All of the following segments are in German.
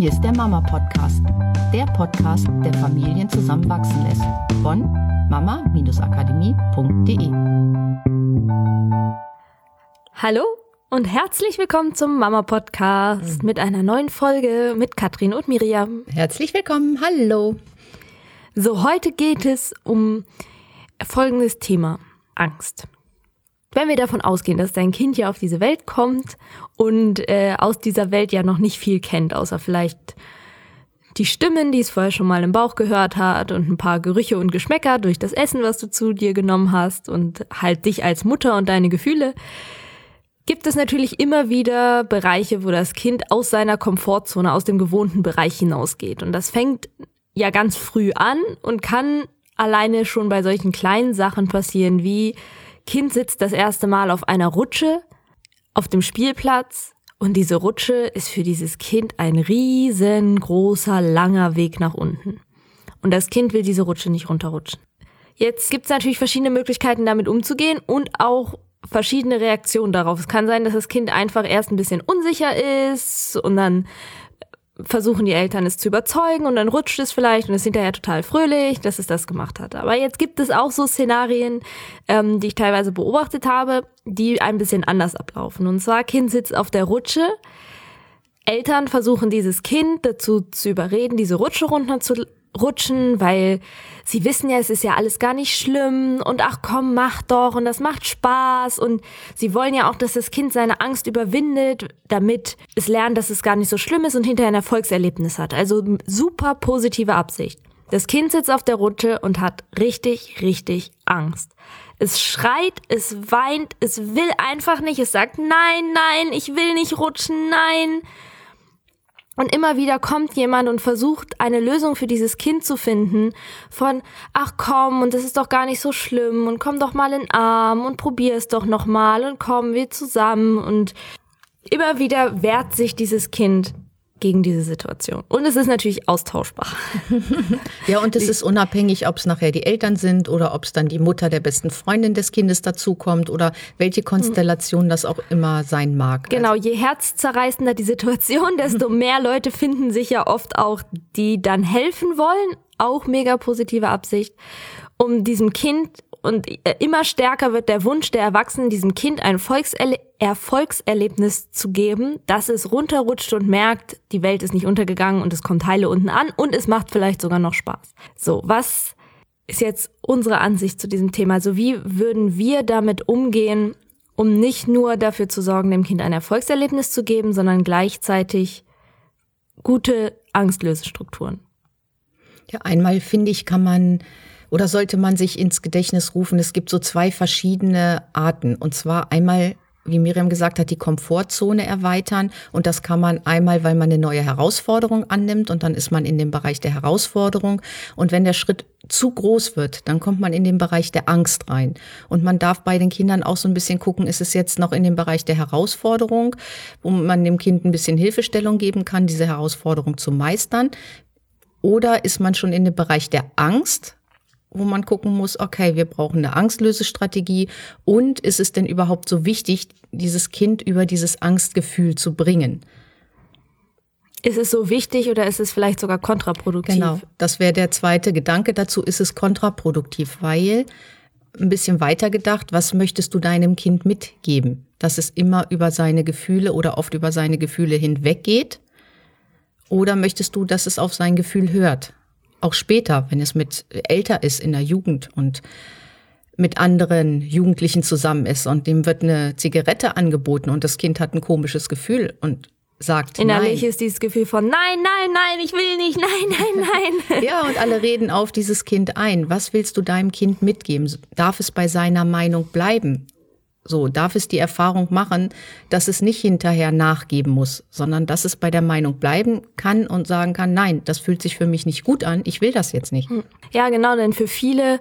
Hier ist der Mama Podcast, der Podcast, der Familien zusammenwachsen lässt. Von mama-akademie.de. Hallo und herzlich willkommen zum Mama Podcast mit einer neuen Folge mit Katrin und Miriam. Herzlich willkommen, hallo. So, heute geht es um folgendes Thema: Angst. Wenn wir davon ausgehen, dass dein Kind ja auf diese Welt kommt und äh, aus dieser Welt ja noch nicht viel kennt, außer vielleicht die Stimmen, die es vorher schon mal im Bauch gehört hat und ein paar Gerüche und Geschmäcker durch das Essen, was du zu dir genommen hast und halt dich als Mutter und deine Gefühle, gibt es natürlich immer wieder Bereiche, wo das Kind aus seiner Komfortzone, aus dem gewohnten Bereich hinausgeht. Und das fängt ja ganz früh an und kann alleine schon bei solchen kleinen Sachen passieren, wie Kind sitzt das erste Mal auf einer Rutsche auf dem Spielplatz und diese Rutsche ist für dieses Kind ein riesengroßer, langer Weg nach unten. Und das Kind will diese Rutsche nicht runterrutschen. Jetzt gibt es natürlich verschiedene Möglichkeiten, damit umzugehen und auch verschiedene Reaktionen darauf. Es kann sein, dass das Kind einfach erst ein bisschen unsicher ist und dann versuchen die Eltern es zu überzeugen und dann rutscht es vielleicht und es hinterher total fröhlich, dass es das gemacht hat. Aber jetzt gibt es auch so Szenarien, ähm, die ich teilweise beobachtet habe, die ein bisschen anders ablaufen. Und zwar, Kind sitzt auf der Rutsche, Eltern versuchen dieses Kind dazu zu überreden, diese Rutsche runter zu rutschen, weil sie wissen ja, es ist ja alles gar nicht schlimm und ach komm, mach doch und das macht Spaß und sie wollen ja auch, dass das Kind seine Angst überwindet, damit es lernt, dass es gar nicht so schlimm ist und hinterher ein Erfolgserlebnis hat. Also super positive Absicht. Das Kind sitzt auf der Rutsche und hat richtig, richtig Angst. Es schreit, es weint, es will einfach nicht, es sagt nein, nein, ich will nicht rutschen, nein. Und immer wieder kommt jemand und versucht eine Lösung für dieses Kind zu finden von, ach komm, und das ist doch gar nicht so schlimm und komm doch mal in den Arm und probier es doch nochmal und kommen wir zusammen. Und immer wieder wehrt sich dieses Kind gegen diese Situation. Und es ist natürlich austauschbar. ja, und es ist unabhängig, ob es nachher die Eltern sind oder ob es dann die Mutter der besten Freundin des Kindes dazukommt oder welche Konstellation das auch immer sein mag. Genau, je herzzerreißender die Situation, desto mehr Leute finden sich ja oft auch, die dann helfen wollen. Auch mega positive Absicht, um diesem Kind und äh, immer stärker wird der Wunsch der Erwachsenen, diesem Kind ein Volkserle Erfolgserlebnis zu geben, dass es runterrutscht und merkt, die Welt ist nicht untergegangen und es kommt heile unten an und es macht vielleicht sogar noch Spaß. So, was ist jetzt unsere Ansicht zu diesem Thema? Also wie würden wir damit umgehen, um nicht nur dafür zu sorgen, dem Kind ein Erfolgserlebnis zu geben, sondern gleichzeitig gute Angstlösestrukturen? Ja, einmal finde ich, kann man oder sollte man sich ins Gedächtnis rufen, es gibt so zwei verschiedene Arten. Und zwar einmal wie Miriam gesagt hat, die Komfortzone erweitern. Und das kann man einmal, weil man eine neue Herausforderung annimmt und dann ist man in dem Bereich der Herausforderung. Und wenn der Schritt zu groß wird, dann kommt man in den Bereich der Angst rein. Und man darf bei den Kindern auch so ein bisschen gucken, ist es jetzt noch in dem Bereich der Herausforderung, wo man dem Kind ein bisschen Hilfestellung geben kann, diese Herausforderung zu meistern. Oder ist man schon in dem Bereich der Angst, wo man gucken muss, okay, wir brauchen eine Angstlösestrategie und ist es denn überhaupt so wichtig, dieses Kind über dieses Angstgefühl zu bringen? Ist es so wichtig oder ist es vielleicht sogar kontraproduktiv? Genau, das wäre der zweite Gedanke dazu, ist es kontraproduktiv, weil ein bisschen weiter gedacht, was möchtest du deinem Kind mitgeben? Dass es immer über seine Gefühle oder oft über seine Gefühle hinweggeht? Oder möchtest du, dass es auf sein Gefühl hört? Auch später, wenn es mit älter ist in der Jugend und mit anderen Jugendlichen zusammen ist und dem wird eine Zigarette angeboten und das Kind hat ein komisches Gefühl und sagt Innerlich nein. ist dieses Gefühl von nein, nein, nein, ich will nicht, nein, nein, nein. ja, und alle reden auf dieses Kind ein. Was willst du deinem Kind mitgeben? Darf es bei seiner Meinung bleiben? So, darf es die Erfahrung machen, dass es nicht hinterher nachgeben muss, sondern dass es bei der Meinung bleiben kann und sagen kann, nein, das fühlt sich für mich nicht gut an, ich will das jetzt nicht. Hm. Ja, genau, denn für viele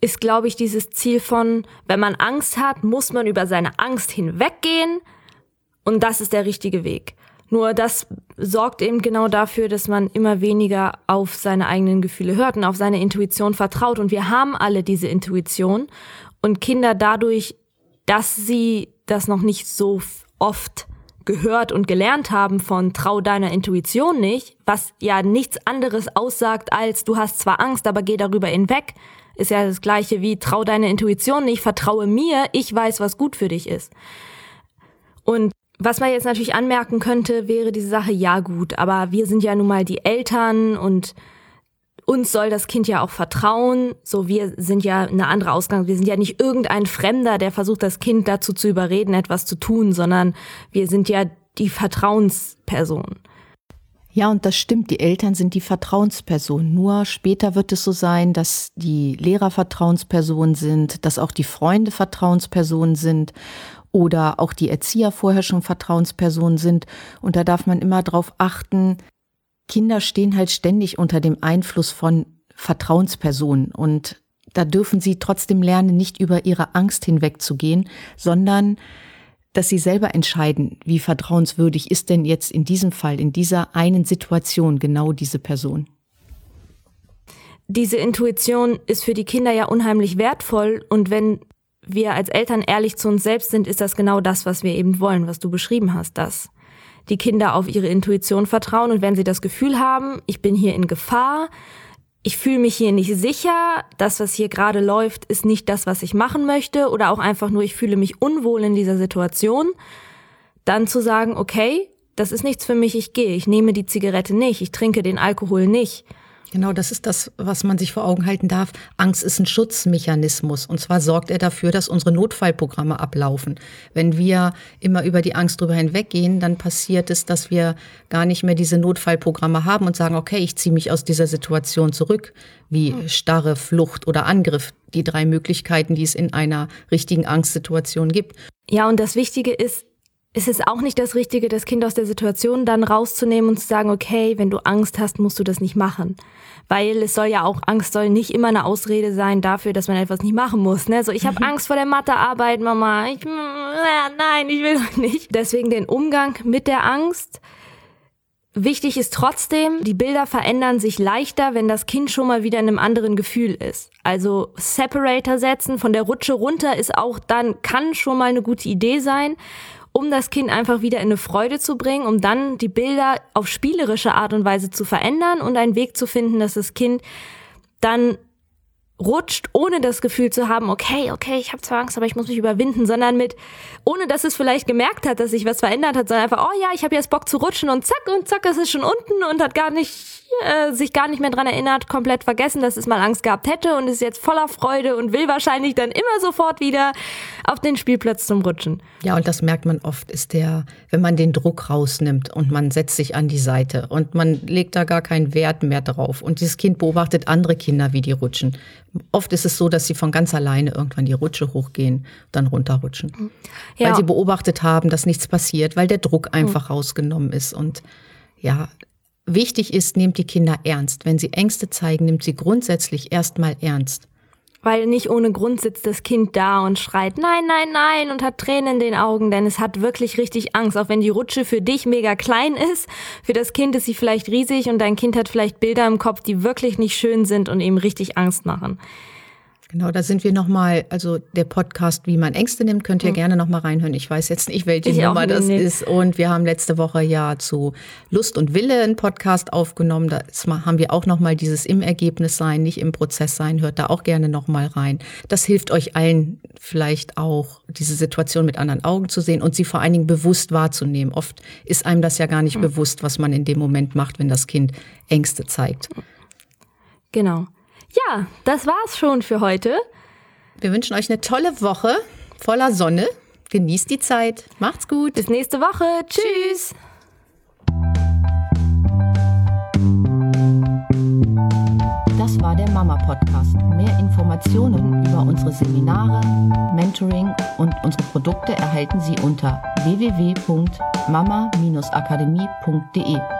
ist, glaube ich, dieses Ziel von, wenn man Angst hat, muss man über seine Angst hinweggehen und das ist der richtige Weg. Nur das sorgt eben genau dafür, dass man immer weniger auf seine eigenen Gefühle hört und auf seine Intuition vertraut. Und wir haben alle diese Intuition und Kinder dadurch dass sie das noch nicht so oft gehört und gelernt haben von trau deiner Intuition nicht, was ja nichts anderes aussagt als du hast zwar Angst, aber geh darüber hinweg, ist ja das gleiche wie trau deiner Intuition nicht, vertraue mir, ich weiß, was gut für dich ist. Und was man jetzt natürlich anmerken könnte, wäre diese Sache, ja gut, aber wir sind ja nun mal die Eltern und uns soll das Kind ja auch vertrauen. So, wir sind ja eine andere Ausgang. Wir sind ja nicht irgendein Fremder, der versucht, das Kind dazu zu überreden, etwas zu tun, sondern wir sind ja die Vertrauensperson. Ja, und das stimmt. Die Eltern sind die Vertrauensperson. Nur später wird es so sein, dass die Lehrer Vertrauenspersonen sind, dass auch die Freunde Vertrauenspersonen sind oder auch die Erzieher vorher schon Vertrauenspersonen sind. Und da darf man immer darauf achten, Kinder stehen halt ständig unter dem Einfluss von Vertrauenspersonen und da dürfen sie trotzdem lernen, nicht über ihre Angst hinwegzugehen, sondern dass sie selber entscheiden, wie vertrauenswürdig ist denn jetzt in diesem Fall, in dieser einen Situation genau diese Person. Diese Intuition ist für die Kinder ja unheimlich wertvoll und wenn wir als Eltern ehrlich zu uns selbst sind, ist das genau das, was wir eben wollen, was du beschrieben hast, dass die Kinder auf ihre Intuition vertrauen. Und wenn sie das Gefühl haben, ich bin hier in Gefahr, ich fühle mich hier nicht sicher, das, was hier gerade läuft, ist nicht das, was ich machen möchte oder auch einfach nur, ich fühle mich unwohl in dieser Situation, dann zu sagen, okay, das ist nichts für mich, ich gehe, ich nehme die Zigarette nicht, ich trinke den Alkohol nicht Genau, das ist das, was man sich vor Augen halten darf. Angst ist ein Schutzmechanismus. Und zwar sorgt er dafür, dass unsere Notfallprogramme ablaufen. Wenn wir immer über die Angst drüber hinweggehen, dann passiert es, dass wir gar nicht mehr diese Notfallprogramme haben und sagen, okay, ich ziehe mich aus dieser Situation zurück, wie starre Flucht oder Angriff. Die drei Möglichkeiten, die es in einer richtigen Angstsituation gibt. Ja, und das Wichtige ist, ist es auch nicht das Richtige, das Kind aus der Situation dann rauszunehmen und zu sagen, okay, wenn du Angst hast, musst du das nicht machen. Weil es soll ja auch, Angst soll nicht immer eine Ausrede sein dafür, dass man etwas nicht machen muss. Ne? So, ich habe mhm. Angst vor der Mathearbeit, Mama. Ich, äh, nein, ich will nicht. Deswegen den Umgang mit der Angst. Wichtig ist trotzdem, die Bilder verändern sich leichter, wenn das Kind schon mal wieder in einem anderen Gefühl ist. Also Separator setzen von der Rutsche runter ist auch dann, kann schon mal eine gute Idee sein um das Kind einfach wieder in eine Freude zu bringen, um dann die Bilder auf spielerische Art und Weise zu verändern und einen Weg zu finden, dass das Kind dann rutscht, ohne das Gefühl zu haben, okay, okay, ich habe zwar Angst, aber ich muss mich überwinden, sondern mit, ohne dass es vielleicht gemerkt hat, dass sich was verändert hat, sondern einfach, oh ja, ich habe jetzt Bock zu rutschen und zack und zack, es ist schon unten und hat gar nicht, äh, sich gar nicht mehr dran erinnert, komplett vergessen, dass es mal Angst gehabt hätte und ist jetzt voller Freude und will wahrscheinlich dann immer sofort wieder auf den Spielplatz zum Rutschen. Ja, und das merkt man oft, ist der, wenn man den Druck rausnimmt und man setzt sich an die Seite und man legt da gar keinen Wert mehr drauf und dieses Kind beobachtet andere Kinder, wie die rutschen Oft ist es so, dass sie von ganz alleine irgendwann die Rutsche hochgehen, dann runterrutschen. Ja. Weil sie beobachtet haben, dass nichts passiert, weil der Druck einfach mhm. rausgenommen ist. Und ja, wichtig ist, nehmt die Kinder ernst. Wenn sie Ängste zeigen, nimmt sie grundsätzlich erstmal ernst. Weil nicht ohne Grund sitzt das Kind da und schreit nein, nein, nein und hat Tränen in den Augen, denn es hat wirklich richtig Angst. Auch wenn die Rutsche für dich mega klein ist, für das Kind ist sie vielleicht riesig und dein Kind hat vielleicht Bilder im Kopf, die wirklich nicht schön sind und ihm richtig Angst machen. Genau, da sind wir nochmal, also der Podcast, wie man Ängste nimmt, könnt ihr mhm. gerne nochmal reinhören. Ich weiß jetzt nicht, welche ich Nummer das nicht. ist. Und wir haben letzte Woche ja zu Lust und Wille einen Podcast aufgenommen. Da haben wir auch nochmal dieses im Ergebnis sein, nicht im Prozess sein. Hört da auch gerne nochmal rein. Das hilft euch allen vielleicht auch, diese Situation mit anderen Augen zu sehen und sie vor allen Dingen bewusst wahrzunehmen. Oft ist einem das ja gar nicht mhm. bewusst, was man in dem Moment macht, wenn das Kind Ängste zeigt. Genau. Ja, das war's schon für heute. Wir wünschen euch eine tolle Woche voller Sonne. Genießt die Zeit. Macht's gut. Bis nächste Woche. Tschüss. Das war der Mama Podcast. Mehr Informationen über unsere Seminare, Mentoring und unsere Produkte erhalten Sie unter www.mama-akademie.de.